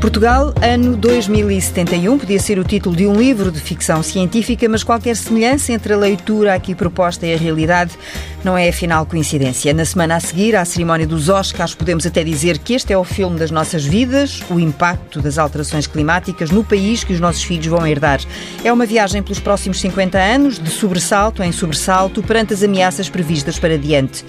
Portugal, ano 2071, podia ser o título de um livro de ficção científica, mas qualquer semelhança entre a leitura aqui proposta e a realidade não é afinal coincidência. Na semana a seguir, à cerimónia dos Oscars, podemos até dizer que este é o filme das nossas vidas, o impacto das alterações climáticas no país que os nossos filhos vão herdar. É uma viagem pelos próximos 50 anos, de sobressalto em sobressalto, perante as ameaças previstas para diante.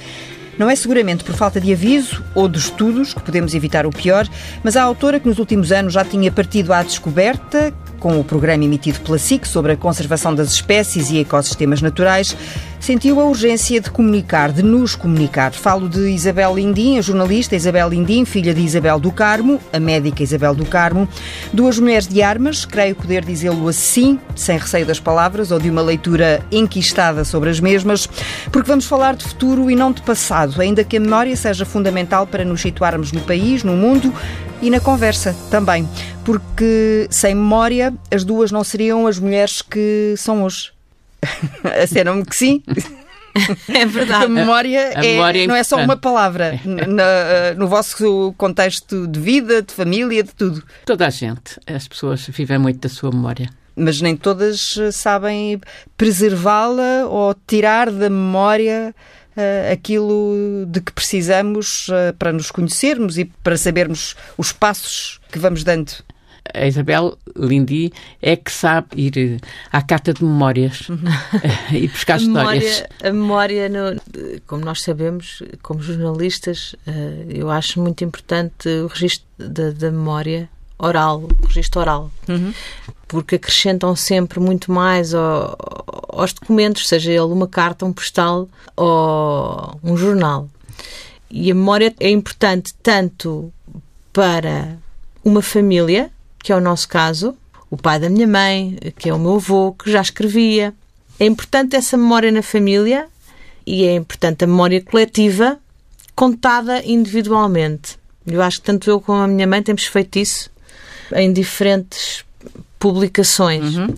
Não é seguramente por falta de aviso ou de estudos que podemos evitar o pior, mas a autora que nos últimos anos já tinha partido à descoberta com o programa emitido pela SIC sobre a conservação das espécies e ecossistemas naturais, sentiu a urgência de comunicar, de nos comunicar. Falo de Isabel Lindim, a jornalista Isabel Lindim, filha de Isabel do Carmo, a médica Isabel do Carmo, duas mulheres de armas, creio poder dizê-lo assim, sem receio das palavras ou de uma leitura enquistada sobre as mesmas, porque vamos falar de futuro e não de passado, ainda que a memória seja fundamental para nos situarmos no país, no mundo e na conversa também, porque sem memória as duas não seriam as mulheres que são hoje. Asseram-me que sim. É verdade. A memória, a é, memória é não é só uma palavra. Na, no vosso contexto de vida, de família, de tudo. Toda a gente. As pessoas vivem muito da sua memória. Mas nem todas sabem preservá-la ou tirar da memória uh, aquilo de que precisamos uh, para nos conhecermos e para sabermos os passos que vamos dando. A Isabel Lindi é que sabe ir eh, à carta de memórias uhum. e buscar a memória, histórias. A memória, no, como nós sabemos, como jornalistas, eu acho muito importante o registro da, da memória oral, o registro oral. Uhum. Porque acrescentam sempre muito mais ao, aos documentos, seja ele uma carta, um postal ou um jornal. E a memória é importante tanto para uma família, que é o nosso caso, o pai da minha mãe, que é o meu avô, que já escrevia. É importante essa memória na família e é importante a memória coletiva contada individualmente. Eu acho que tanto eu como a minha mãe temos feito isso em diferentes publicações. Uhum.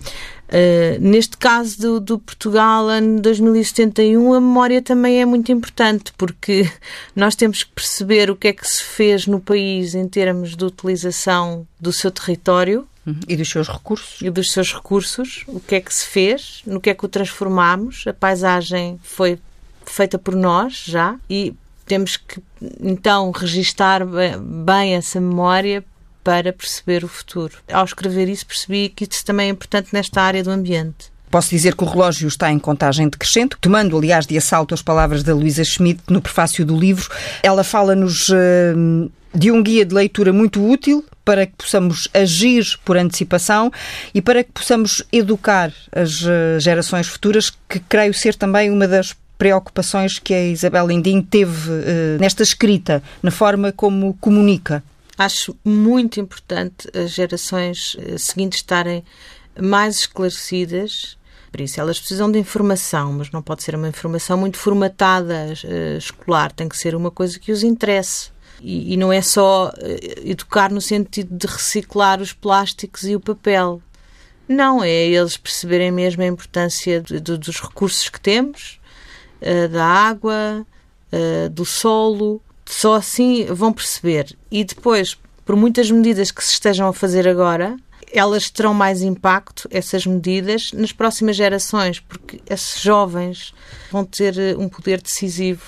Uh, neste caso do, do, Portugal, ano 2071, a memória também é muito importante, porque nós temos que perceber o que é que se fez no país em termos de utilização do seu território. Uhum. E dos seus recursos. E dos seus recursos. O que é que se fez, no que é que o transformámos. A paisagem foi feita por nós já e temos que então registar bem essa memória para perceber o futuro. Ao escrever isso, percebi que isso também é importante nesta área do ambiente. Posso dizer que o relógio está em contagem decrescente, tomando, aliás, de assalto as palavras da Luísa Schmidt no prefácio do livro. Ela fala-nos uh, de um guia de leitura muito útil para que possamos agir por antecipação e para que possamos educar as uh, gerações futuras, que creio ser também uma das preocupações que a Isabel Lindim teve uh, nesta escrita, na forma como comunica. Acho muito importante as gerações eh, seguintes estarem mais esclarecidas. Por isso, elas precisam de informação, mas não pode ser uma informação muito formatada uh, escolar, tem que ser uma coisa que os interesse. E, e não é só uh, educar no sentido de reciclar os plásticos e o papel. Não, é eles perceberem mesmo a importância de, de, dos recursos que temos, da água, do solo, só assim vão perceber. E depois, por muitas medidas que se estejam a fazer agora, elas terão mais impacto, essas medidas, nas próximas gerações, porque esses jovens vão ter eh, um poder decisivo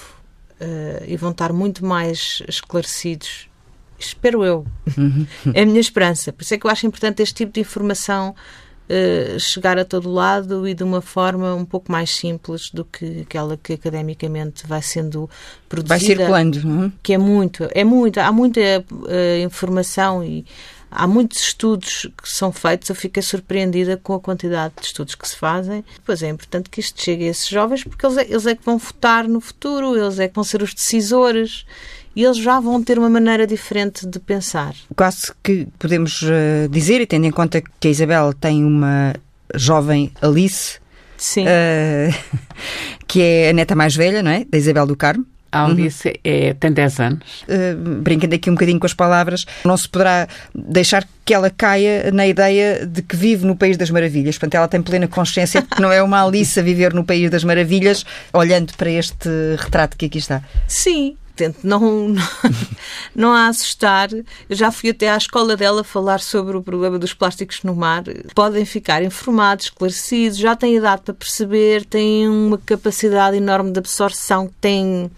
uh, e vão estar muito mais esclarecidos. Espero eu. Uhum. É a minha esperança. Por isso é que eu acho importante este tipo de informação uh, chegar a todo lado e de uma forma um pouco mais simples do que aquela que academicamente vai sendo produzida. Vai circulando, não é? Que é muito, é muito, há muita uh, informação e há muitos estudos que são feitos, eu fiquei surpreendida com a quantidade de estudos que se fazem. Pois é importante que isto chegue a esses jovens, porque eles é, eles é que vão votar no futuro, eles é que vão ser os decisores e eles já vão ter uma maneira diferente de pensar. Quase que podemos uh, dizer, e tendo em conta que a Isabel tem uma jovem Alice, uh, que é a neta mais velha, não é? Da Isabel do Carmo. A Alice uhum. é, tem 10 anos. Uh, brincando aqui um bocadinho com as palavras, não se poderá deixar que ela caia na ideia de que vive no País das Maravilhas. Portanto, ela tem plena consciência de que não é uma Alice a viver no País das Maravilhas, olhando para este retrato que aqui está. Sim, tento não, não, não a assustar. Eu já fui até à escola dela falar sobre o problema dos plásticos no mar. Podem ficar informados, esclarecidos, já têm idade para perceber, têm uma capacidade enorme de absorção, têm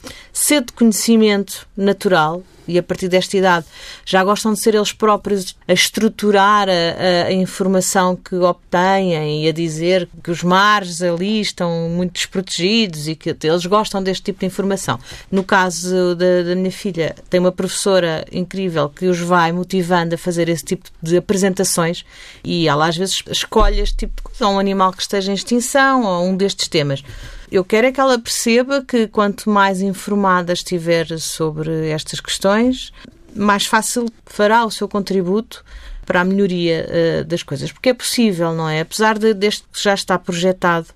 de conhecimento natural e a partir desta idade já gostam de ser eles próprios a estruturar a, a, informação que obtêm e a dizer que os mares ali estão muito desprotegidos e que eles gostam deste tipo de informação. No caso da, da minha filha, tem uma professora incrível que os vai motivando a fazer esse tipo de apresentações e ela às vezes escolhe este tipo de coisa, um animal que esteja em extinção ou um destes temas. Eu quero é que ela perceba que quanto mais informada estiver sobre estas questões, mais fácil fará o seu contributo para a melhoria uh, das coisas. Porque é possível, não é? Apesar de, deste que já está projetado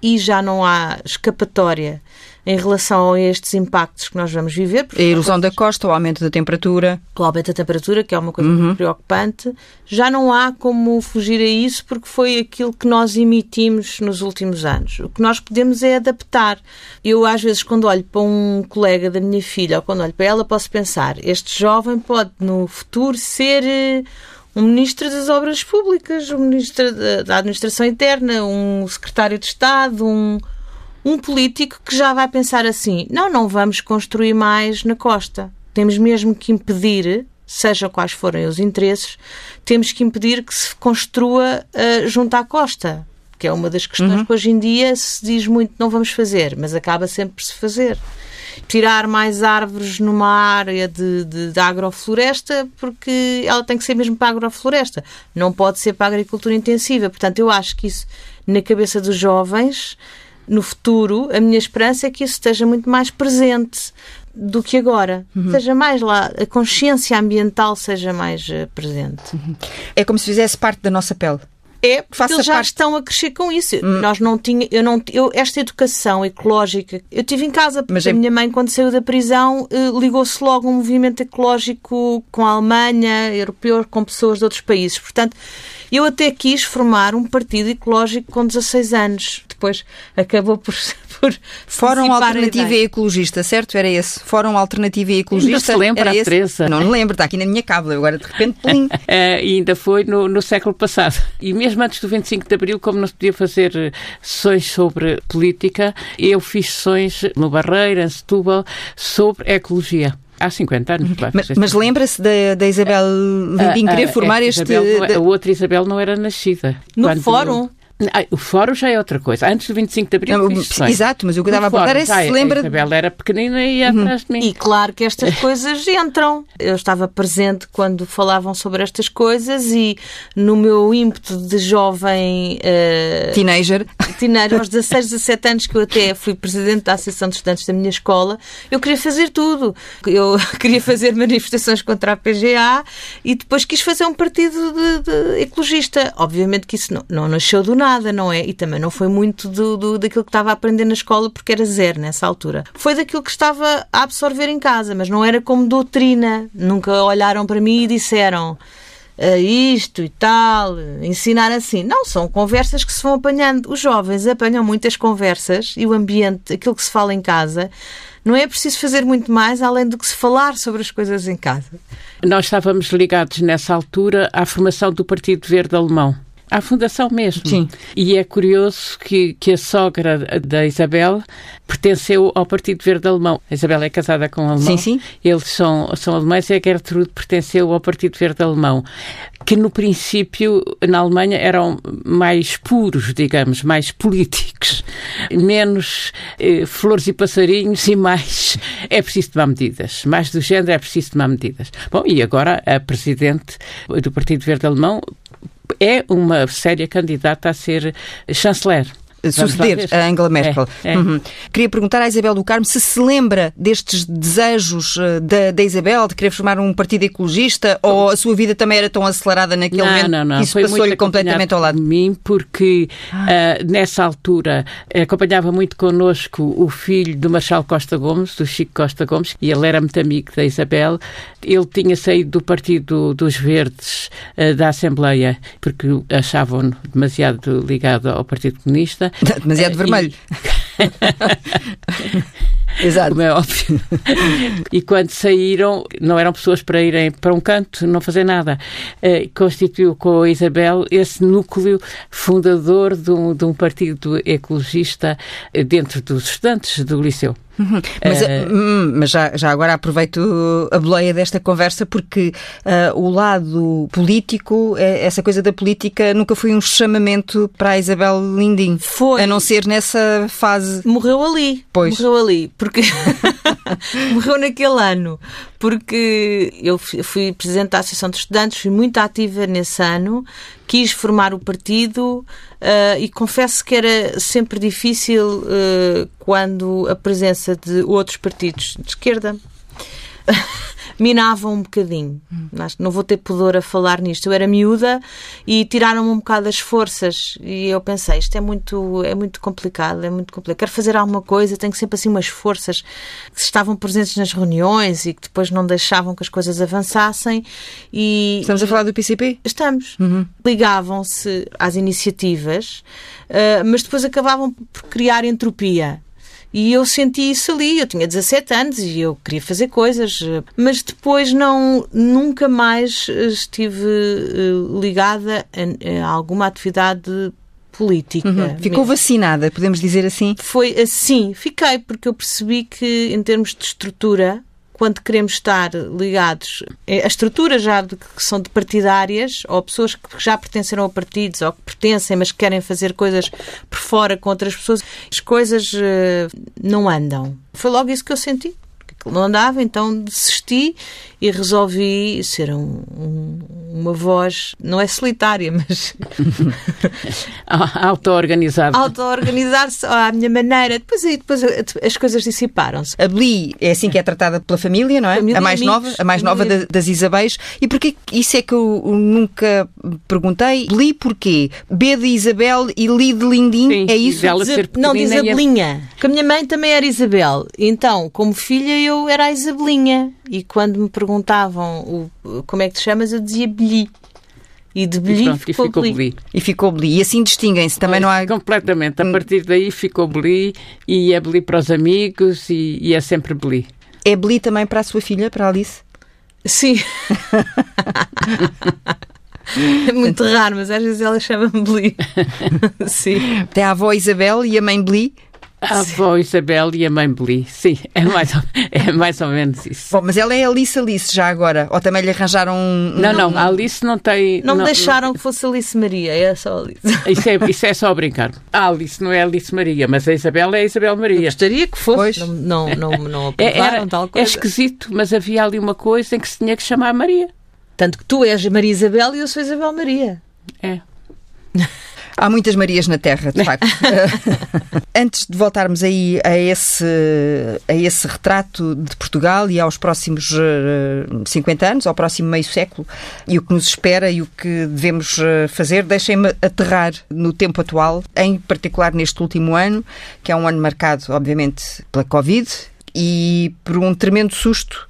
e já não há escapatória em relação a estes impactos que nós vamos viver. A erosão da costa, o aumento da temperatura. O aumento da temperatura, que é uma coisa uhum. muito preocupante. Já não há como fugir a isso porque foi aquilo que nós emitimos nos últimos anos. O que nós podemos é adaptar. Eu, às vezes, quando olho para um colega da minha filha ou quando olho para ela, posso pensar: este jovem pode, no futuro, ser eh, um ministro das Obras Públicas, um ministro da Administração Interna, um secretário de Estado, um um político que já vai pensar assim: não, não vamos construir mais na costa. Temos mesmo que impedir, seja quais forem os interesses, temos que impedir que se construa uh, junto à costa. Que é uma das questões uhum. que hoje em dia se diz muito não vamos fazer, mas acaba sempre por se fazer tirar mais árvores numa área de, de, de, agrofloresta, porque ela tem que ser mesmo para a agrofloresta, não pode ser para a agricultura intensiva. Portanto, eu acho que isso, na cabeça dos jovens, no futuro, a minha esperança é que isso esteja muito mais presente do que agora. Uhum. Seja mais lá, a consciência ambiental seja mais uh, presente. Uhum. É como se fizesse parte da nossa pele. É, porque eles já parte... estão a crescer com isso. Hum. Nós não tinha, eu não, eu, esta educação ecológica, eu tive em casa porque Mas a é... minha mãe quando saiu da prisão eh, ligou-se logo a um movimento ecológico com a Alemanha, europeu, com pessoas de outros países. Portanto, eu até quis formar um partido ecológico com 16 anos. Depois acabou por por Fórum Alternativa e Ecologista, certo? Era esse. Fórum Alternativa e Ecologista. Ainda se lembra, era esse. Teresa? Não me lembro, está aqui na minha cábula, agora de repente, plim. uh, ainda foi no, no século passado. E mesmo antes do 25 de Abril, como não se podia fazer sessões sobre política, eu fiz sessões no Barreira, em Setúbal, sobre ecologia há 50 anos. Claro, mas, mas lembra-se da, da Isabel Lindin querer formar este... Isabel, a outra Isabel não era nascida. No fórum? O fórum já é outra coisa. Antes do 25 de Abril, não, Exato, mas o que eu estava a perguntar é se se lembra... A Isabel era pequenina e ia uhum. atrás de mim. E claro que estas coisas entram. Eu estava presente quando falavam sobre estas coisas e no meu ímpeto de jovem... Uh, teenager. Teenager, aos 16, 17 anos que eu até fui presidente da Associação de Estudantes da minha escola, eu queria fazer tudo. Eu queria fazer manifestações contra a PGA e depois quis fazer um partido de, de ecologista. Obviamente que isso não, não nasceu do nada nada, não é? E também não foi muito do, do, daquilo que estava a aprender na escola, porque era zero nessa altura. Foi daquilo que estava a absorver em casa, mas não era como doutrina. Nunca olharam para mim e disseram uh, isto e tal, ensinar assim. Não, são conversas que se vão apanhando. Os jovens apanham muitas conversas e o ambiente, aquilo que se fala em casa, não é preciso fazer muito mais além do que se falar sobre as coisas em casa. Nós estávamos ligados nessa altura à formação do Partido Verde Alemão à fundação mesmo. Sim. E é curioso que, que a sogra da Isabel pertenceu ao Partido Verde Alemão. A Isabel é casada com um alemão. Sim, sim. Eles são, são alemães e a Gertrude pertenceu ao Partido Verde Alemão, que no princípio na Alemanha eram mais puros, digamos, mais políticos, menos eh, flores e passarinhos e mais é preciso tomar medidas. Mais do género é preciso tomar medidas. Bom, e agora a presidente do Partido Verde Alemão é uma séria candidata a ser chanceler suceder a Angela Merkel. É, é. Uhum. Queria perguntar à Isabel do Carmo se se lembra destes desejos eh, da, da Isabel de querer formar um partido ecologista ou a sua vida também era tão acelerada naquele não, momento não, não. que isso passou-lhe completamente ao lado? de mim, porque uh, nessa altura acompanhava muito connosco o filho do Marshal Costa Gomes, do Chico Costa Gomes, e ele era muito amigo da Isabel. Ele tinha saído do Partido dos Verdes uh, da Assembleia porque achavam-no demasiado ligado ao Partido Comunista Demasiado vermelho. Exato. como é óbvio. e quando saíram, não eram pessoas para irem para um canto, não fazer nada. Uh, constituiu com a Isabel esse núcleo fundador de um, de um partido ecologista dentro dos estudantes do liceu. Uhum. Mas, uh, mas já, já, agora aproveito a boleia desta conversa porque uh, o lado político, essa coisa da política, nunca foi um chamamento para a Isabel Lindim. Foi. A não ser nessa fase. Morreu ali. Pois. Morreu ali. Porque. morreu naquele ano. Porque eu fui presidente da Associação de Estudantes, fui muito ativa nesse ano, quis formar o partido uh, e confesso que era sempre difícil uh, quando a presença de outros partidos de esquerda minavam um bocadinho. Hum. Não vou ter pudor a falar nisto. Eu era miúda e tiraram-me um bocado as forças e eu pensei, isto é muito, é muito complicado, é muito complicado. Quero fazer alguma coisa, tenho sempre assim umas forças que estavam presentes nas reuniões e que depois não deixavam que as coisas avançassem. E, Estamos a falar do PCP? Estamos. Uhum. Ligavam-se às iniciativas, uh, mas depois acabavam por criar entropia. E eu senti isso ali. Eu tinha 17 anos e eu queria fazer coisas, mas depois não nunca mais estive eh, ligada a, a alguma atividade política. Uhum. Ficou vacinada, podemos dizer assim? Foi assim, fiquei, porque eu percebi que em termos de estrutura quando queremos estar ligados a estruturas já de, que são de partidárias ou pessoas que já pertenceram a partidos ou que pertencem, mas que querem fazer coisas por fora com outras pessoas, as coisas uh, não andam. Foi logo isso que eu senti não andava, então desisti e resolvi ser um, um, uma voz, não é solitária, mas. Auto-organizada. Auto-organizar-se à minha maneira. Depois, depois as coisas dissiparam-se. A Bli é assim que é tratada pela família, não é? Família, a mais amigos, nova, a mais nova da, das Isabéis. E porquê? Isso é que eu nunca perguntei. Bli porquê? B de Isabel e Li de Lindim? Sim, é isso? não, diz a Belinha. Porque a minha mãe também era Isabel. Então, como filha, eu eu era a Isabelinha. E quando me perguntavam o, como é que te chamas, eu dizia Beli. E de Beli e ficou, ficou Beli. E ficou Beli. E assim distinguem-se. Também não há. Completamente. A partir daí ficou Beli e é Beli para os amigos e, e é sempre Beli. É Beli também para a sua filha, para a Alice? Sim. É muito raro, mas às vezes ela chama-me Beli. Sim. Tem a avó Isabel e a mãe Beli? A avó Isabel e a mãe Beli, sim, é mais, ou, é mais ou menos isso. Bom, mas ela é Alice Alice já agora, ou também lhe arranjaram um... Não, não, a Alice não tem... Não, me deixaram não, que fosse Alice Maria, é só Alice. Isso é, isso é só brincar. A Alice não é Alice Maria, mas a Isabel é a Isabel Maria. Eu gostaria que fosse, pois. não, não, não, não aprovaram é, era, tal coisa. É esquisito, mas havia ali uma coisa em que se tinha que chamar Maria. Tanto que tu és Maria Isabel e eu sou Isabel Maria. É. Há muitas Marias na Terra, de facto. Antes de voltarmos aí a esse, a esse retrato de Portugal e aos próximos 50 eh, anos, ao próximo meio século, e o que nos espera e o que devemos eh, fazer, deixem-me aterrar no tempo atual, em particular neste último ano, que é um ano marcado, obviamente, pela Covid e por um tremendo susto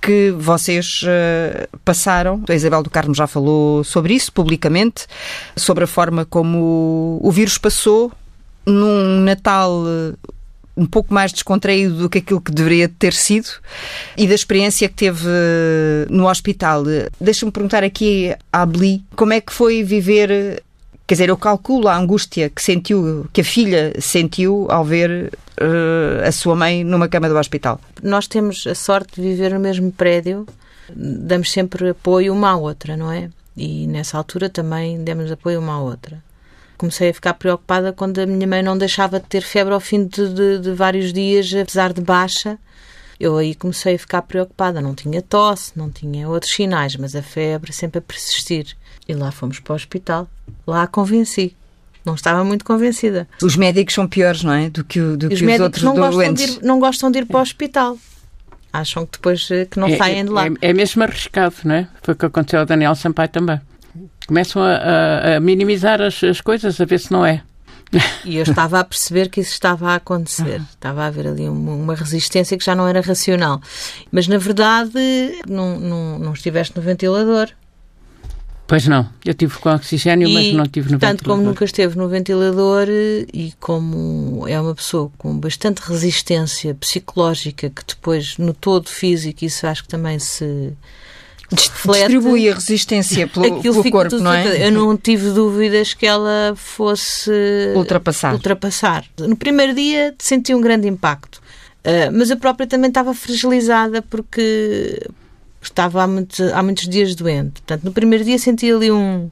que vocês uh, passaram. A Isabel do Carmo já falou sobre isso publicamente, sobre a forma como o vírus passou num Natal eh, um pouco mais descontraído do que aquilo que deveria ter sido e da experiência que teve eh, no hospital. Deixa-me perguntar aqui à Beli como é que foi viver Quer dizer, eu calculo a angústia que sentiu, que a filha sentiu ao ver uh, a sua mãe numa cama do hospital. Nós temos a sorte de viver no mesmo prédio, damos sempre apoio uma à outra, não é? E nessa altura também demos apoio uma à outra. Comecei a ficar preocupada quando a minha mãe não deixava de ter febre ao fim de, de, de vários dias, apesar de baixa. Eu aí comecei a ficar preocupada. Não tinha tosse, não tinha outros sinais, mas a febre sempre a persistir. E lá fomos para o hospital. Lá a convenci. Não estava muito convencida. Os médicos são piores, não é? Do que, do os, que os outros não doentes. Gostam ir, não gostam de ir para o hospital. Acham que depois eh, que não é, saem de lá. É, é, mesmo arriscado, não é? Foi o que aconteceu ao Daniel Sampaio também. Começam a, a, a minimizar as, as coisas, a ver se não é. E eu estava a perceber que isso estava a acontecer. Estava a haver ali uma, uma resistência que já não era racional. Mas, na verdade, não, não, não estiveste no ventilador Pois não, eu tive com oxigênio, e, mas não tive no tanto ventilador. como nunca esteve no ventilador e como é uma pessoa com bastante resistência psicológica, que depois no todo físico, isso acho que também se reflete. Distribui a resistência pelo, pelo corpo, não é? Eu não tive dúvidas que ela fosse ultrapassar. ultrapassar. No primeiro dia senti um grande impacto, uh, mas eu própria também estava fragilizada porque estava há, muito, há muitos dias doente. Portanto, no primeiro dia senti ali um,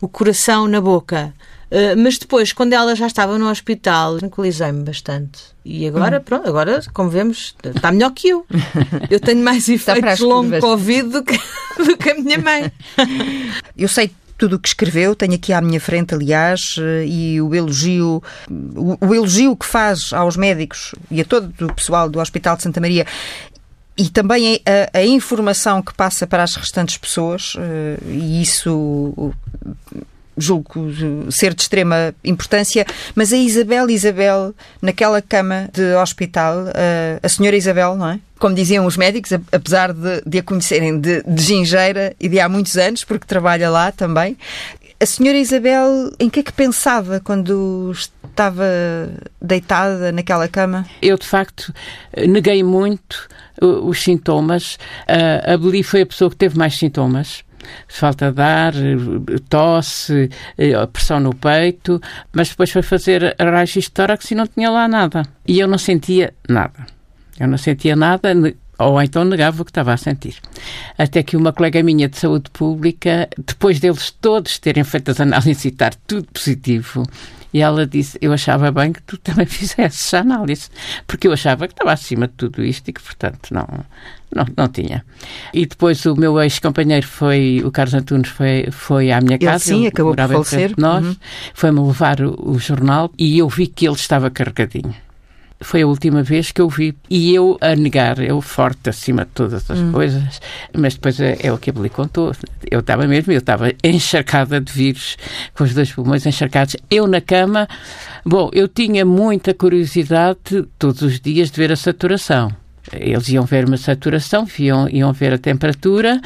o coração na boca. Uh, mas depois, quando ela já estava no hospital, tranquilizei-me bastante. E agora, hum. pronto, agora, como vemos, está melhor que eu. Eu tenho mais efeitos long Covid do que, do que a minha mãe. Eu sei tudo o que escreveu, tenho aqui à minha frente, aliás, eh, e o elogio, o, o, elogio que faz aos médicos e a todo o pessoal do Hospital de Santa Maria e também a, a, informação que passa para as restantes pessoas, eh, e isso julgo ser de extrema importância, mas a Isabel Isabel, naquela cama de hospital, eh, a senhora Isabel, não é? Como diziam os médicos, apesar de, de a conhecerem de, de gingeira e de há muitos anos, porque trabalha lá também, a senhora Isabel, em que é que pensava quando estava deitada naquela cama? Eu, de facto, neguei muito os sintomas. A Beli foi a pessoa que teve mais sintomas falta de ar, tosse, pressão no peito, mas depois foi fazer raios de tórax e não tinha lá nada. E eu não sentia nada. Eu não sentia nada, ou então negava o que estava a sentir. Até que uma colega minha de saúde pública, depois deles todos terem feito as análises e estar tudo positivo, e ela disse: Eu achava bem que tu também fizesses a análise, porque eu achava que estava acima de tudo isto e que, portanto, não, não, não tinha. E depois o meu ex-companheiro foi, o Carlos Antunes, foi, foi à minha casa. Ele sim, acabou por falecer. Nós, uhum. foi-me levar o, o jornal e eu vi que ele estava carregadinho foi a última vez que eu vi. E eu a negar, eu forte acima de todas as hum. coisas, mas depois é, é, o que a Beli contou. Eu estava mesmo, eu estava encharcada de vírus, com os dois pulmões encharcados. Eu na cama, bom, eu tinha muita curiosidade todos os dias de ver a saturação. Eles iam ver uma saturação, iam, iam ver a temperatura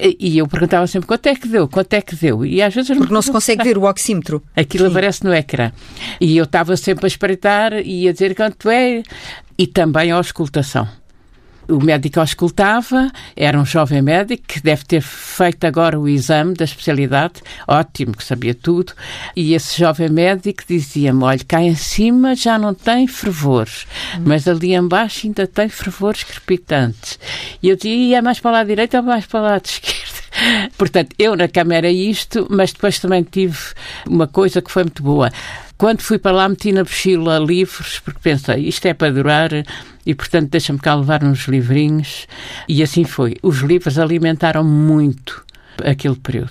e eu perguntava sempre quanto é que deu, quanto é que deu. E às vezes Porque não se consegue ver o oxímetro. Aquilo Sim. aparece no ecrã. E eu estava sempre a espreitar e a dizer quanto é. E também a auscultação o médico auscultava, era um jovem médico que deve ter feito agora o exame da especialidade, ótimo, que sabia tudo, e esse jovem médico dizia-me, olha, cá em cima já não tem fervores, mas ali embaixo ainda tem fervores crepitantes. E eu dizia, é mais para lá direito ou mais para lá de esquerda? Portanto, eu na cama era isto, mas depois também tive uma coisa que foi muito boa. Quando fui para lá, meti na mochila livros, porque pensei, isto é para durar e, portanto, deixa-me cá levar uns livrinhos. E assim foi. Os livros alimentaram muito aquele período.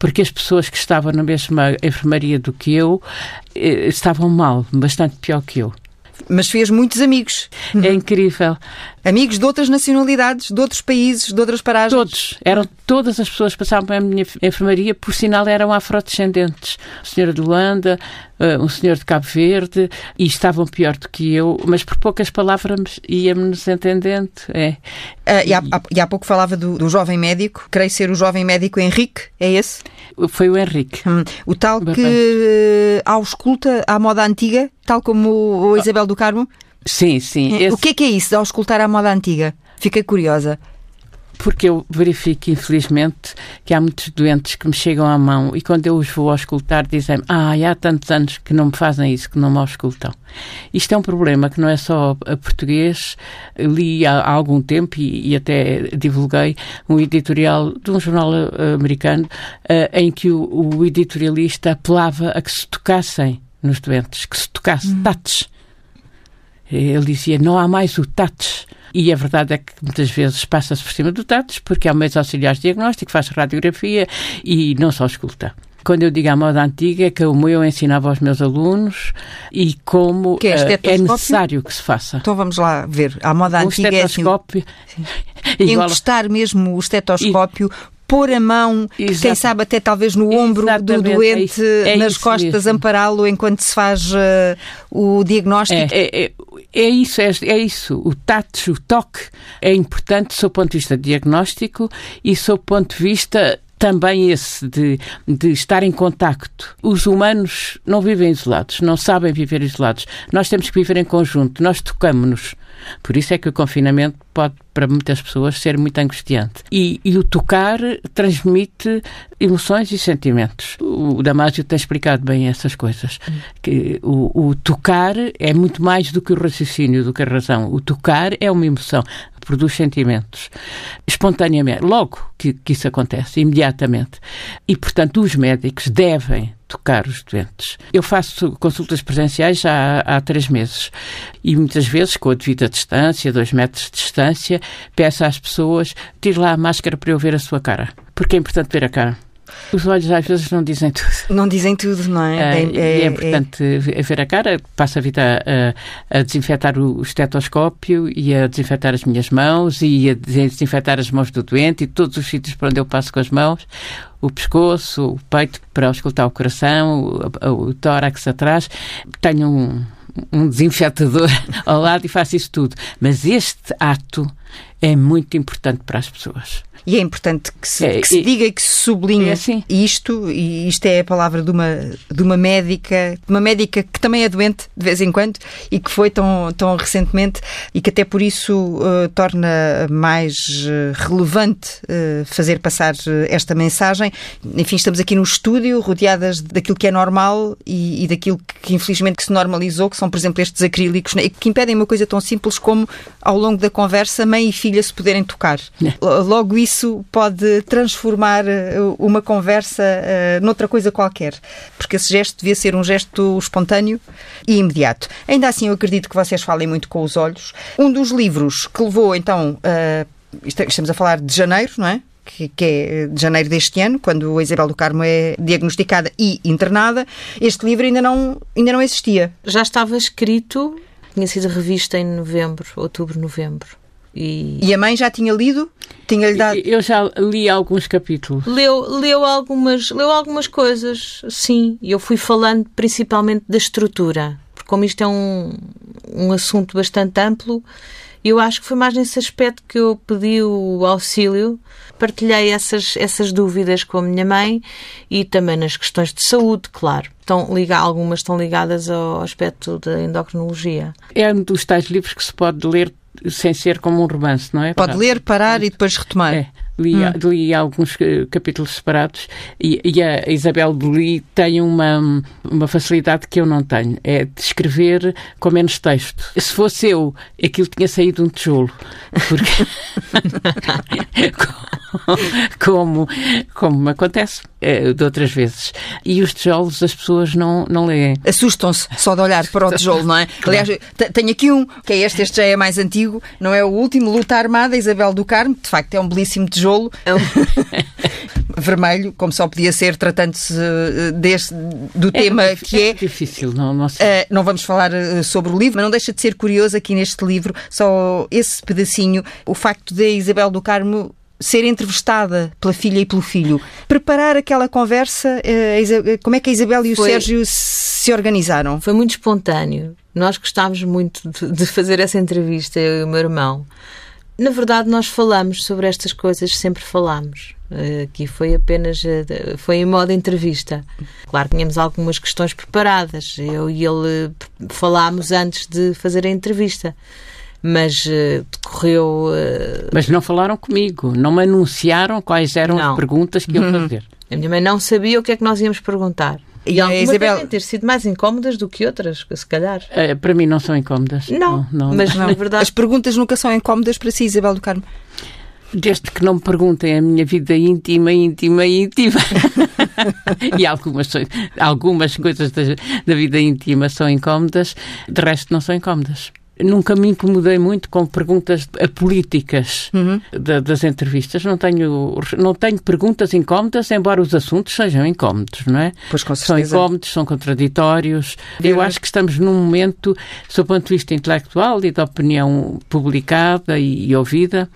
Porque as pessoas que estavam na mesma enfermaria do que eu eh, estavam mal, bastante pior que eu. Mas fez muitos amigos. É incrível. Amigos de outras nacionalidades, de outros países, de outras paragens? Todos. Eram todas as pessoas que passavam pela minha enfermaria, por sinal eram afrodescendentes. O senhor de Luanda, uh, um senhor de Cabo Verde, e estavam pior do que eu, mas por poucas palavras íamos entendendo. É. Uh, e, há, e, há, pouco falava do, do, jovem médico, creio ser o jovem médico Henrique, é esse? Foi o Henrique. Hum, o tal que uh, ausculta à moda antiga, tal como o, o Isabel do Carmo? Sim, sim. Esse... O que é que é isso de auscultar à moda antiga? Fiquei curiosa. Porque eu verifico, infelizmente, que há muitos doentes que me chegam à mão e quando eu os vou auscultar dizem ah, há tantos anos que não me fazem isso, que não me auscultam. Isto é um problema que não é só a português. Li há, há algum tempo e, e, até divulguei um editorial de um jornal uh, americano uh, em que o, o, editorialista apelava a que se tocassem nos doentes, que se tocasse, hum. tates ele dizia: não há mais o TATS. E a verdade é que muitas vezes passa-se por cima do TATS, porque há meios auxiliares de diagnóstico, faz radiografia e não só escuta quando eu digo a moda antiga, é como eu ensinava aos meus alunos e como é, uh, é, necessário que se faça. Então vamos lá ver. A moda antiga é assim, encostar mesmo o estetoscópio pôr a mão, Exato. quem sabe até talvez no ombro Exatamente. do doente, é é nas costas, ampará-lo enquanto se faz uh, o diagnóstico. É, é, é isso, é, é, isso. O tato, o toque é importante do seu ponto de vista diagnóstico e do seu ponto de vista também esse de, de estar em contacto. Os humanos não vivem isolados, não sabem viver isolados. Nós temos que viver em conjunto, nós tocamos-nos. Por isso é que o confinamento pode, para muitas pessoas, ser muito angustiante. E, e o tocar transmite emoções e sentimentos. O Damásio tem explicado bem essas coisas. Que o, o tocar é muito mais do que o raciocínio, do que a razão. O tocar é uma emoção produz sentimentos espontaneamente, logo que, que isso acontece, imediatamente. E, portanto, os médicos devem tocar os doentes. Eu faço consultas presenciais há, há, três meses e muitas vezes, com a devida distância, dois metros de distância, peço às pessoas, tire lá a máscara para eu ver a sua cara. Porque é importante ver a cara. Os olhos às vezes não dizem tudo. Não dizem tudo, não é? é, é, é importante é... ver a cara. Passo a vida a, a, desinfetar o estetoscópio e a desinfetar as minhas mãos e a desinfetar as mãos do doente e todos os sítios por onde eu passo com as mãos. O pescoço, o peito para auscultar o coração, o, o tórax atrás. Tenho um, um desinfetador ao lado e faço isso tudo. Mas este ato é muito importante para as pessoas. E é importante que se, é, que se diga e que se sublinhe é assim. isto, e isto é a palavra de uma, de uma médica, uma médica que também é doente de vez em quando e que foi tão, tão recentemente e que até por isso uh, torna mais uh, relevante uh, fazer passar esta mensagem. Enfim, estamos aqui no estúdio, rodeadas daquilo que é normal e, e daquilo que infelizmente que se normalizou, que são, por exemplo, estes acrílicos, né, que impedem uma coisa tão simples como, ao longo da conversa, mãe e filha se poderem tocar. É. Logo isso isso pode transformar eh, uma conversa uh, noutra coisa qualquer, porque esse gesto devia ser um gesto espontâneo e imediato. Ainda assim, eu acredito que vocês falem muito com os olhos. Um dos livros que levou, então, uh, estamos a falar de janeiro, não é? que, é de janeiro deste ano, quando a Isabel do Carmo é diagnosticada e internada, este livro ainda não, ainda não existia. Já estava escrito, tinha sido revista em novembro, outubro, novembro. E... e a mãe já tinha lido? Tinha-lhe dado... Eu já li alguns capítulos. Leu, leu, algumas, leu algumas coisas, sim. E eu fui falando principalmente da estrutura. Porque como isto é um, um assunto bastante amplo, eu acho que foi mais nesse aspecto que eu pedi o auxílio. Partilhei essas, essas dúvidas com a minha mãe e também nas questões de saúde, claro. Estão ligadas, algumas estão ligadas ao aspecto da endocrinologia. É um dos tais livros que se pode ler sem ser como um romance, não é? Pode ler, parar e depois retomar. É. Li, hum. li alguns eh, capítulos separados e, e a Isabel Beli tem uma, uma facilidade que eu não tenho, é de escrever com menos texto. Se fosse eu, aquilo tinha saído um tijolo. Porque... como, como acontece é, de outras vezes. E os tijolos as pessoas não, não leem. Assustam-se só de olhar para o tijolo, não é? Claro. Aliás, tenho aqui um, que é este, este já é mais antigo, não é o último, Luta Armada, Isabel do Carmo, de facto é um belíssimo tijolo. É um... vermelho, como só podia ser, tratando-se eh, deste, do é, tema é, que é. É difícil, não, não sei. Uh, não vamos falar uh, sobre o livro, mas não deixa de ser curioso aqui neste livro, só esse pedacinho, o facto de Isabel do Carmo ser entrevistada pela filha e pelo filho, preparar aquela conversa, como é que a Isabel e o Foi... Sérgio se organizaram? Foi muito espontâneo. Nós gostávamos muito de fazer essa entrevista, eu e o meu irmão. Na verdade, nós falamos sobre estas coisas, sempre falamos. Eh, aqui foi apenas eh, foi em modo entrevista. Claro, tínhamos algumas questões preparadas. Eu e ele falámos antes de fazer a entrevista. Mas uh, decorreu. Uh... Mas não falaram comigo, não me anunciaram quais eram não. as perguntas que iam uhum. fazer. A minha mãe não sabia o que é que nós íamos perguntar. E algumas Isabel... devem ter sido mais incómodas do que outras, se calhar. É, para mim não são incómodas. Não, não, não mas não. na verdade... As perguntas nunca são incómodas para si, Isabel do Carmo? Desde que não me perguntem a minha vida íntima, íntima, íntima. e algumas, algumas coisas da, da vida íntima são incómodas, de resto não são incómodas nunca me incomodei muito com perguntas políticas uhum. das entrevistas. Não tenho, não tenho perguntas incómodas, embora os assuntos sejam incómodos, não é? Pois, com certeza. São incómodos, são contraditórios. Eu acho que estamos num momento, sob o ponto de vista intelectual e da opinião publicada e, e ouvida,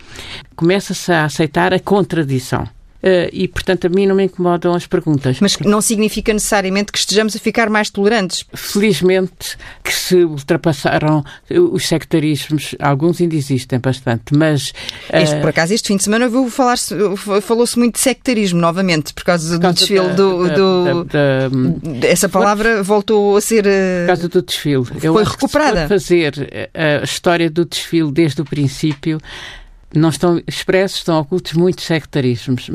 começa-se a aceitar a contradição. Uh, e, portanto, a mim não me incomodam as perguntas. Mas não significa necessariamente que estejamos a ficar mais tolerantes. Felizmente que se ultrapassaram os sectarismos, alguns ainda existem bastante, mas... Este, por acaso, este fim de semana falou-se muito de sectarismo, novamente, por causa do desfile da, do... do da, da, essa palavra voltou a ser... Por causa do desfile. Foi recuperada. fazer a história do desfile desde o princípio não estão expressos, estão ocultos muitos sectarismos,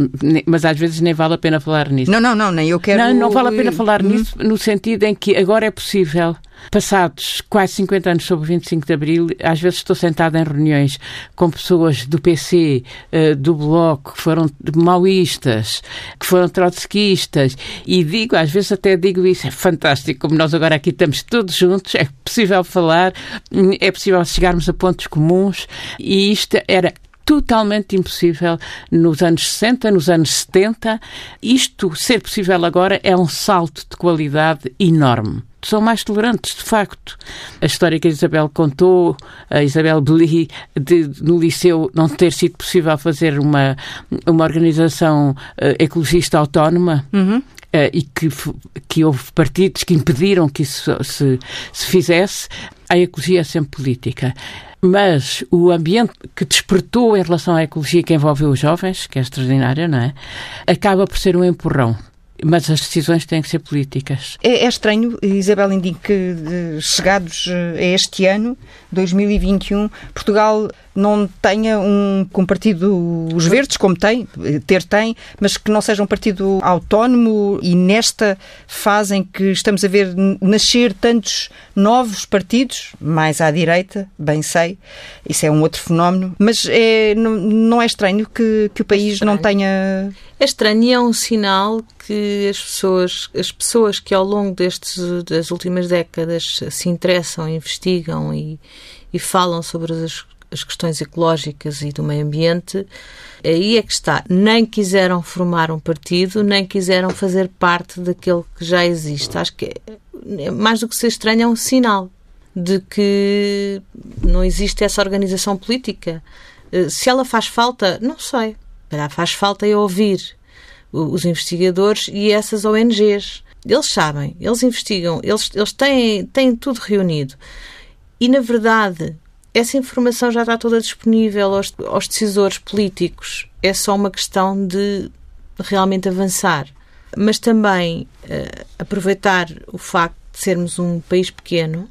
mas às vezes nem vale a pena falar nisso. Não, não, não, nem eu quero. Não, não vale a pena falar hum. nisso no sentido em que agora é possível. Passados quase 50 anos sobre o 25 de Abril, às vezes estou sentada em reuniões com pessoas do PC, eh, do Bloco, que foram maoístas, que foram trotskistas, e digo, às vezes até digo isso, é fantástico, como nós agora aqui estamos todos juntos, é possível falar, é possível chegarmos a pontos comuns, e isto era totalmente impossível nos anos 60, nos anos 70. Isto ser possível agora é um salto de qualidade enorme são mais tolerantes, de facto. A história que a Isabel contou, a Isabel Beli, de, no liceu não ter sido possível fazer uma, uma organização uh, ecologista autónoma. Uhum. Uh, e que, que houve partidos que impediram que isso se, se fizesse, a ecologia é sempre política. Mas o ambiente que despertou em relação à ecologia que envolveu os jovens, que é extraordinário, não é? Acaba por ser um empurrão. Mas as decisões têm que ser políticas. É, é estranho, Isabel indica que chegados a este ano, 2021, Portugal não tenha um, um partido, os verdes, como tem, ter tem, mas que não seja um partido autónomo e nesta fase em que estamos a ver nascer tantos novos partidos, mais à direita, bem sei, isso é um outro fenómeno, mas é, não, não é estranho que, que o país é não tenha. É estranho e é um sinal que as pessoas, as pessoas que ao longo destes, das últimas décadas se interessam, investigam e, e falam sobre as as questões ecológicas e do meio ambiente, aí é que está. Nem quiseram formar um partido, nem quiseram fazer parte daquele que já existe. Acho que é, mais do que ser estranho, é um sinal de que não existe essa organização política. Eh, se ela faz falta, não sei. Faz falta é ouvir os investigadores e essas ONGs. Eles sabem, eles investigam, eles, eles têm, têm tudo reunido. E, na verdade, essa informação já está toda disponível aos, aos decisores políticos. É só uma questão de realmente avançar. Mas também uh, aproveitar o facto de sermos um país pequeno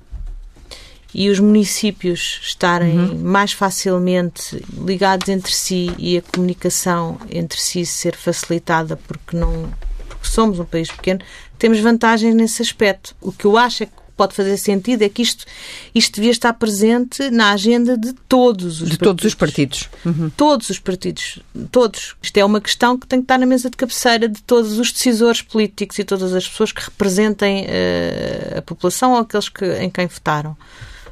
e os municípios estarem uhum. mais facilmente ligados entre si e a comunicação entre si ser facilitada porque não porque somos um país pequeno, temos vantagens nesse aspecto. O que eu acho é que pode fazer sentido é que isto, isto devia estar presente na agenda de todos os de partidos. todos os partidos. Uhum. Todos os partidos. Todos. Isto é uma questão que tem que estar na mesa de cabeceira de todos os decisores políticos e todas as pessoas que representem uh, a população ou aqueles que, em quem votaram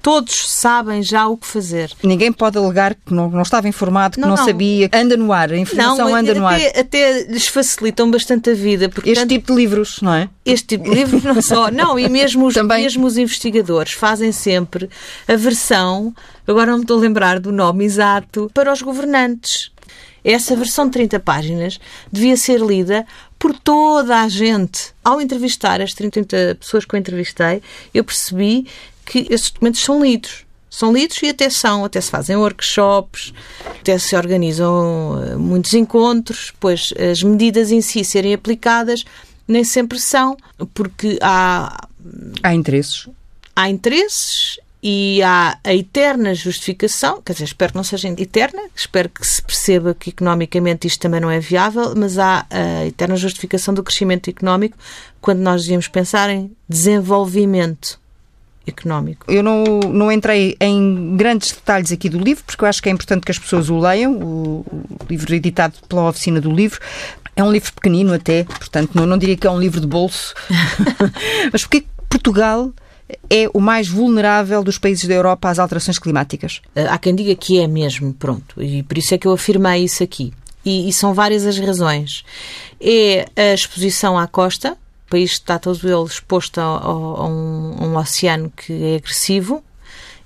todos sabem já o que fazer. Ninguém pode alegar que não, não estava informado, que não, não, não. sabia. Anda no ar, a informação não, anda até, no ar. Até lhes facilitam bastante a vida. Porque, este tanto, tipo de livros, não é? Este tipo de livros não só. Não, e mesmo os, Também. mesmo os investigadores fazem sempre a versão, agora não me estou a lembrar do nome exato, para os governantes. Essa versão de 30 páginas devia ser lida por toda a gente. Ao entrevistar as 30 pessoas que eu entrevistei, eu percebi que esses documentos são lidos. São lidos e até são, até se fazem workshops, até se organizam eh, muitos encontros, pois as medidas em si serem aplicadas nem sempre são, porque há. Há interesses. Há interesses e há a eterna justificação, quer dizer, espero que não seja eterna, espero que se perceba que economicamente isto também não é viável, mas há a eterna justificação do crescimento económico quando nós devíamos pensar em desenvolvimento económico. Eu não, não entrei em grandes detalhes aqui do livro, porque eu acho que é importante que as pessoas o leiam, o, o livro editado pela Oficina do Livro. É um livro pequenino até, portanto não, não diria que é um livro de bolso. Mas porquê Portugal é o mais vulnerável dos países da Europa às alterações climáticas? Há quem diga que é mesmo, pronto. E por isso é que eu afirmei isso aqui. E, e são várias as razões. É a exposição à costa, país está todo ele exposto a, a, um, a um oceano que é agressivo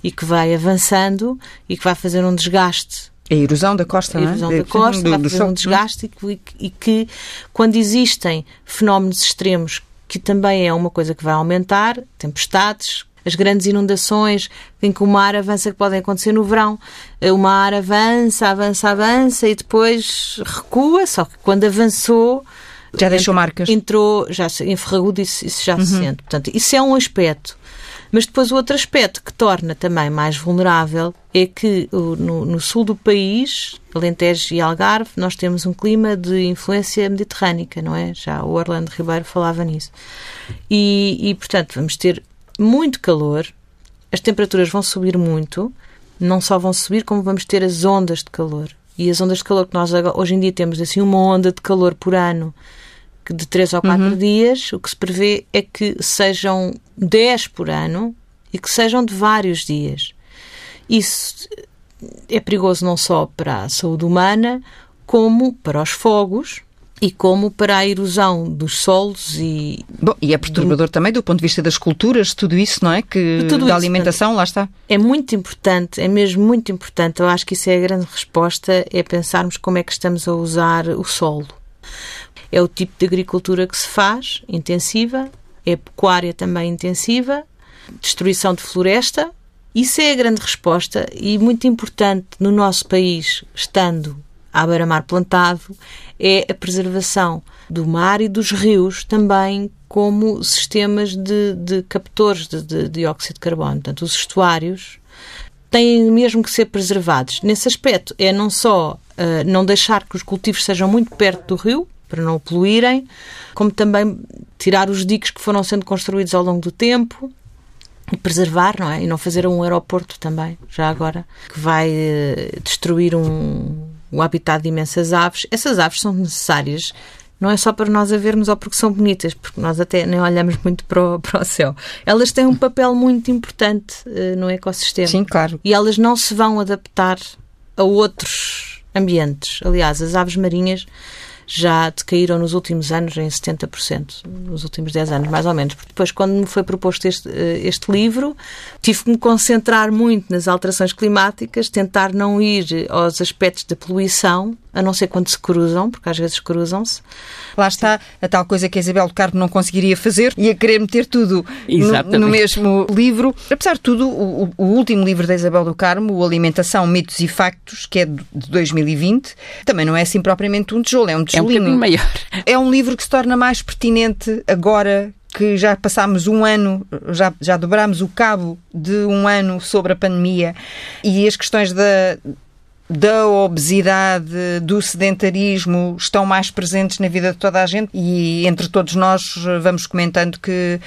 e que vai avançando e que vai fazer um desgaste A erosão da costa, a erosão é? da costa, do, vai fazer um desgaste e, e que, quando existem fenómenos extremos, que também é uma coisa que vai aumentar, tempestades, as grandes inundações em que o mar avança, que podem acontecer no verão. O mar avança, avança, avança e depois recua, só que quando avançou. Já deixou marcas. Entrou, já enferragou, isso, isso já uhum. se sente. Portanto, isso é um aspecto. Mas depois o outro aspecto que torna também mais vulnerável é que no, no, sul do país, Alentejo e Algarve, nós temos um clima de influência mediterrânica, não é? Já o Orlando Ribeiro falava nisso. E, e portanto, vamos ter muito calor, as temperaturas vão subir muito, não só vão subir, como vamos ter as ondas de calor. E as ondas de calor que nós hoje em dia temos, assim, uma onda de calor por ano de 3 ou 4 uhum. dias, o que se prevê é que sejam 10 por ano e que sejam de vários dias. Isso é perigoso não só para a saúde humana, como para os fogos e como para a erosão dos solos e... Bom, e é perturbador do... também do ponto de vista das culturas, tudo isso, não é? Que, da isso, alimentação, lá está. É muito importante, é mesmo muito importante, eu acho que isso é a grande resposta, é pensarmos como é que estamos a usar o solo. É o tipo de agricultura que se faz, intensiva, é pecuária também intensiva, destruição de floresta. Isso é a grande resposta e muito importante no nosso país, estando à beira-mar plantado, é a preservação do mar e dos rios também como sistemas de, de captores de, de dióxido de carbono. Portanto, os estuários têm mesmo que ser preservados. Nesse aspecto, é não só uh, não deixar que os cultivos sejam muito perto do rio, para não o poluírem, como também tirar os diques que foram sendo construídos ao longo do tempo e preservar, não é? E não fazer um aeroporto também, já agora, que vai uh, destruir um, o habitat de imensas aves. Essas aves são necessárias não é só para nós a vermos ou porque são bonitas, porque nós até nem olhamos muito para o, para o céu. Elas têm um papel muito importante uh, no ecossistema. Sim, claro. E elas não se vão adaptar a outros ambientes. Aliás, as aves marinhas já decaíram nos últimos anos em 70%, nos últimos 10 anos, mais ou menos. Porque depois, quando me foi proposto este, eh, este livro, tive que me concentrar muito nas alterações climáticas, tentar não ir aos aspectos da poluição, a não ser quando se cruzam, porque às vezes cruzam-se. Lá está a tal coisa que a Isabel do Carmo não conseguiria fazer, ia querer meter tudo no, no, mesmo livro. Apesar de tudo, o, o, último livro da Isabel do Carmo, o Alimentação, Mitos e Factos, que é de 2020, também não é assim propriamente um tijolo, é um tijolinho. É um maior. É um livro que se torna mais pertinente agora que já passámos um ano, já, já dobrámos o cabo de um ano sobre a pandemia e as questões da, da obesidade, do sedentarismo estão mais presentes na vida de toda a gente e entre todos nós vamos comentando que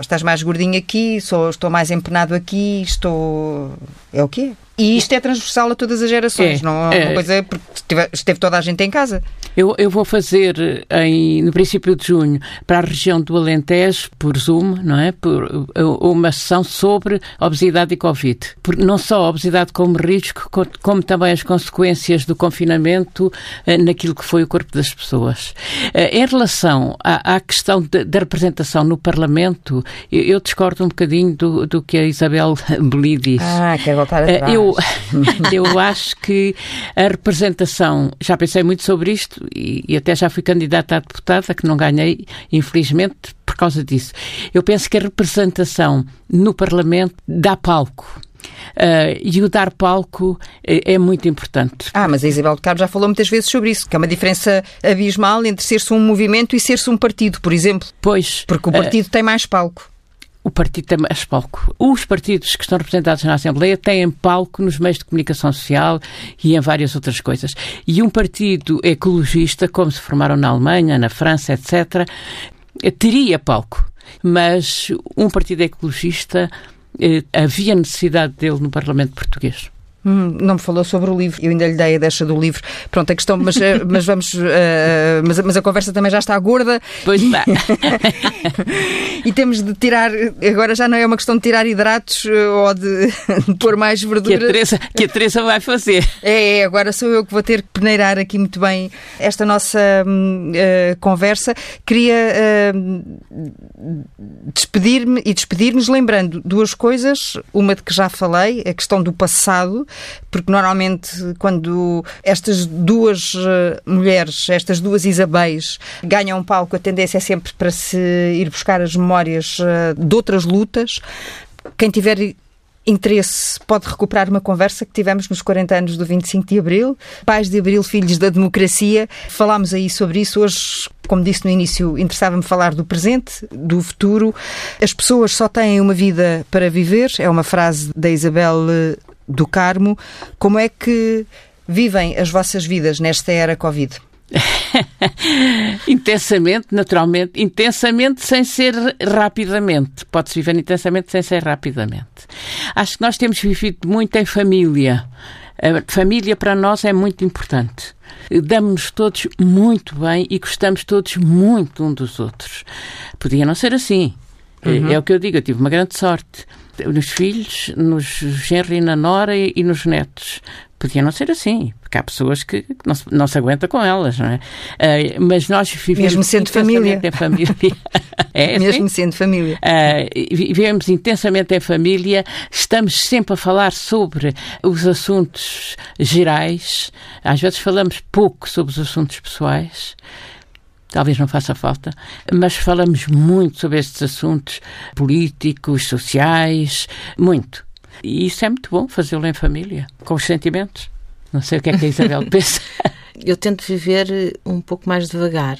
estás mais gordinho aqui, sou, estou mais empenado aqui, estou. É o quê? E isto é transversal a todas as gerações, é, não é uma coisa porque esteve toda a gente em casa. Eu, eu vou fazer em, no princípio de junho para a região do Alentejo, por Zoom, não é? Por, uma sessão sobre obesidade e Covid. Por, não só a obesidade como risco, como também as consequências do confinamento eh, naquilo que foi o corpo das pessoas. Eh, em relação à, à questão da representação no Parlamento, eu, eu, discordo um bocadinho do, do que a Isabel Beli disse. Ah, quer voltar atrás. Eu, eu acho que a representação, já pensei muito sobre isto, e, e até já fui candidata a deputada, que não ganhei, infelizmente, por causa disso. Eu penso que a representação no Parlamento dá palco. Uh, e o dar palco é, é, muito importante. Ah, mas a Isabel de Cabo já falou muitas vezes sobre isso, que é uma diferença abismal entre ser-se um movimento e ser-se um partido, por exemplo. Pois. Porque o partido uh, tem mais palco o partido tem mais palco. Os partidos que estão representados na Assembleia têm palco nos meios de comunicação social e em várias outras coisas. E um partido ecologista, como se formaram na Alemanha, na França, etc., teria palco. Mas um partido ecologista, eh, havia necessidade dele no Parlamento português. Hum, não me falou sobre o livro, eu ainda lhe dei a deixa do livro. Pronto, a questão, mas, eh, mas vamos. Uh, mas, mas a conversa também já está gorda. Pois está. e temos de tirar. Agora já não é uma questão de tirar hidratos uh, ou de, pôr mais verdura. Que a, Teresa, que a Teresa vai fazer. É, é, agora sou eu que vou ter que peneirar aqui muito bem esta nossa uh, conversa. Queria despedir-me e despedir-nos lembrando duas coisas. Uma de que já falei, a questão do passado porque normalmente quando estas duas eh, mulheres, estas duas Isabéis, ganham palco, a tendência é sempre para se ir buscar as memórias eh, de outras lutas. Quem tiver interesse pode recuperar uma conversa que tivemos nos 40 anos do 25 de Abril. Pais de Abril, filhos da democracia. Falámos aí sobre isso. Hoje, como disse no início, interessava-me falar do presente, do futuro. As pessoas só têm uma vida para viver. É uma frase da Isabel eh, do Carmo. Como é que vivem as vossas vidas nesta era Covid? intensamente, naturalmente, intensamente sem ser rapidamente. Pode-se viver intensamente sem ser rapidamente. Acho que nós temos vivido muito em família. A família para nós é muito importante. Damos-nos todos muito bem e gostamos todos muito um dos outros. Podia não ser assim. Uhum. É o que eu digo, eu tive uma grande sorte nos filhos, nos genro e na nora e, e nos netos. Podia não ser assim, porque há pessoas que não se, não se aguenta com elas, não é? Uh, mas nós vivemos Mesmo sendo família. em família. é, Mesmo sendo família. Uh, vivemos intensamente em família, estamos sempre a falar sobre os assuntos gerais, às vezes falamos pouco sobre os assuntos pessoais talvez não faça falta, mas falamos muito sobre estes assuntos políticos, sociais, muito. E isso é muito bom fazê-lo em família, com os sentimentos. Não sei o que é que a Isabel pensa. Eu tento viver um pouco mais devagar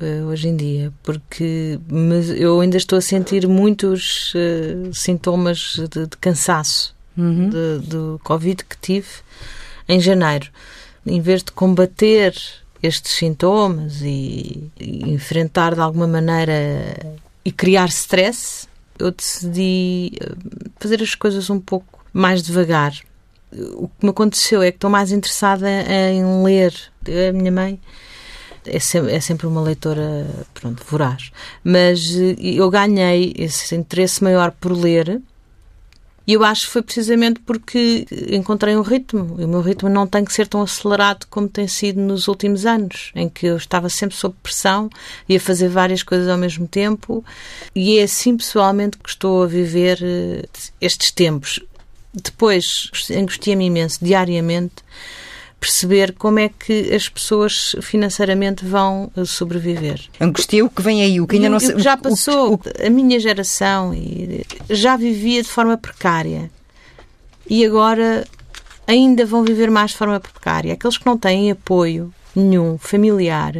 uh, hoje em dia, porque eu ainda estou a sentir muitos uh, sintomas de, de cansaço uhum. do Covid que tive em janeiro. Em vez de combater estes sintomas e, e enfrentar de alguma maneira e criar stress, eu decidi eh, fazer as coisas um pouco mais devagar. O que me aconteceu é que estou mais interessada em ler. A minha mãe é sempre, é sempre uma leitora pronto, voraz, mas eh, eu ganhei esse interesse maior por ler e eu acho que foi precisamente porque encontrei um ritmo. E o meu ritmo não tem que ser tão acelerado como tem sido nos últimos anos, em que eu estava sempre sob pressão e a fazer várias coisas ao mesmo tempo. E é assim, pessoalmente, que estou a viver eh, estes tempos. Depois, angustia-me imenso, diariamente, perceber como é que as pessoas financeiramente vão eh, sobreviver. Angustia o que vem aí, o que ainda não se... Já passou, a minha geração já vivia de forma precária e agora ainda vão viver mais de forma precária. Aqueles que não têm apoio nenhum familiar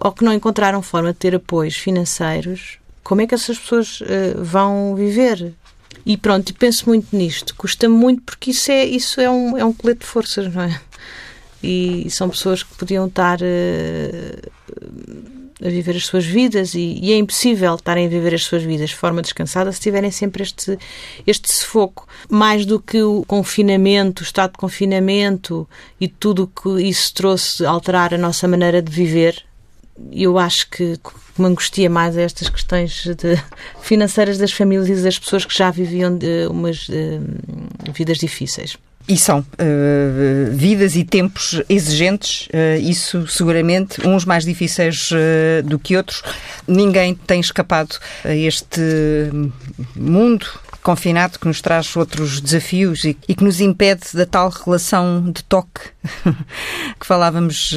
ou que não encontraram forma de ter apoios financeiros, como é que essas pessoas uh, vão viver? E pronto, penso muito nisto. Custa muito porque isso é, isso é, um, é um colete de forças, não é? e são pessoas que podiam estar uh, a viver as suas vidas e, e, é impossível estarem a viver as suas vidas de forma descansada se tiverem sempre este, este sufoco. Mais do que o confinamento, o estado de confinamento e tudo o que isso trouxe alterar a nossa maneira de viver, eu acho que me angustia mais estas questões financeiras das famílias e das pessoas que já viviam de, umas de, vidas difíceis. E são uh, vidas e tempos exigentes, uh, isso seguramente, uns mais difíceis uh, do que outros. Ninguém tem escapado a este mundo confinado que nos traz outros desafios e, e que nos impede da tal relação de toque que falávamos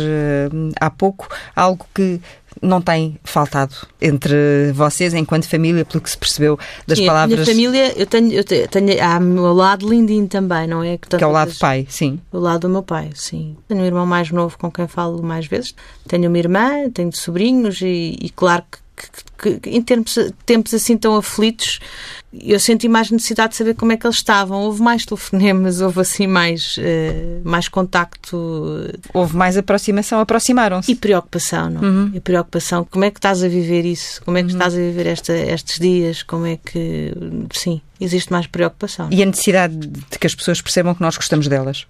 há pouco, algo que não tem faltado entre vocês, enquanto família, pelo que se percebeu das sim, palavras. Na família, eu tenho, eu tenho, há o meu lado lindinho também, não é? Que, que é o lado vezes, pai, sim. O lado do meu pai, sim. Tenho um irmão mais novo com quem falo mais vezes. Tenho uma irmã, tenho sobrinhos e, e claro que que, que, em termos, tempos assim tão aflitos, eu senti mais necessidade de saber como é que eles estavam. Houve mais telefonemas, houve assim mais, uh, mais contacto. Houve mais aproximação, aproximaram-se. E preocupação, não? Uhum. E preocupação. Como é que estás a viver isso? Como é que uhum. estás a viver esta, estes dias? Como é que. Sim, existe mais preocupação. E a necessidade de que as pessoas percebam que nós gostamos delas?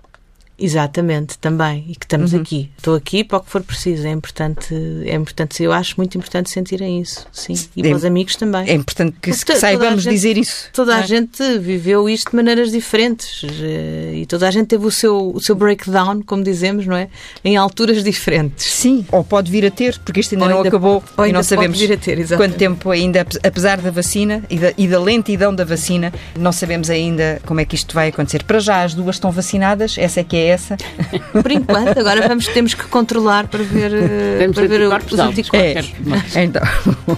Exatamente, também. E que estamos uhum. aqui. Estou aqui para o que for preciso. É importante, é importante, eu acho muito importante sentirem isso, sim. E é, para os amigos também. É importante que, que saibamos gente, dizer isso. Toda a é? gente viveu isto de maneiras diferentes eh, e toda a gente teve o seu, o seu breakdown, como dizemos, não é? Em alturas diferentes. Sim, ou pode vir a ter, porque isto ainda, ainda não acabou ou e não sabemos vir a ter, quanto tempo ainda, apesar da vacina e da, e da lentidão da vacina, não sabemos ainda como é que isto vai acontecer. Para já, as duas estão vacinadas, essa é que é essa. Por enquanto, agora vamos, temos que controlar para ver, eh, para ver os anticorpos. É. Então,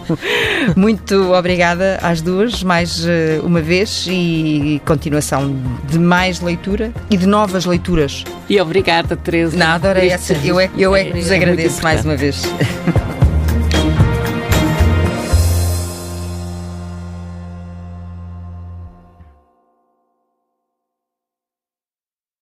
muito obrigada às duas, mais eh, uma vez, e continuação de mais leitura e de novas leituras. E obrigada, Teresa. Nada, ora essa. Eu é, eu é que vos agradeço mais uma vez.